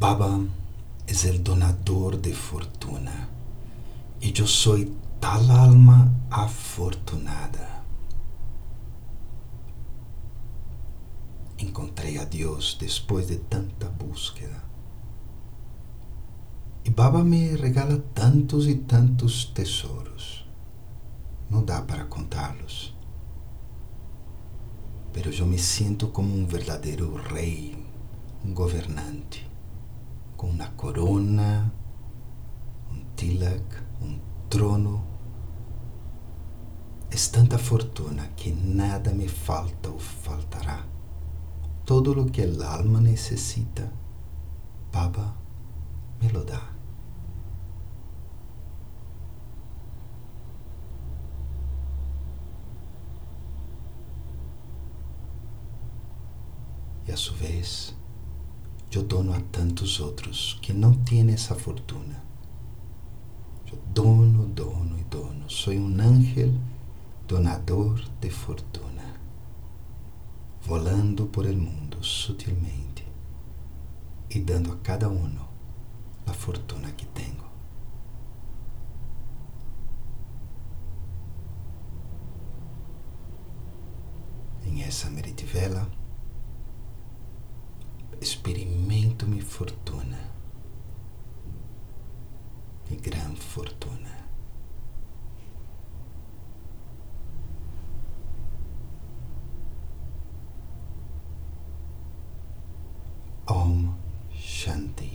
Baba es el donador de fortuna y yo soy tal alma afortunada. Encontré a Dios después de tanta búsqueda. Y Baba me regala tantos y tantos tesoros. No da para contarlos. Pero yo me siento como un verdadero rey, un gobernante, con una corona, un tilak, un trono. Es tanta fortuna que nada me falta o faltará. Todo lo que el alma necesita, Baba me lo da. E a su vez, eu dono a tantos outros que não têm essa fortuna. Eu dono, dono e dono. Sou um ángel donador de fortuna, volando por el mundo sutilmente e dando a cada uno a fortuna que tenho. Em essa meritivela, fortuna. Om Shanti.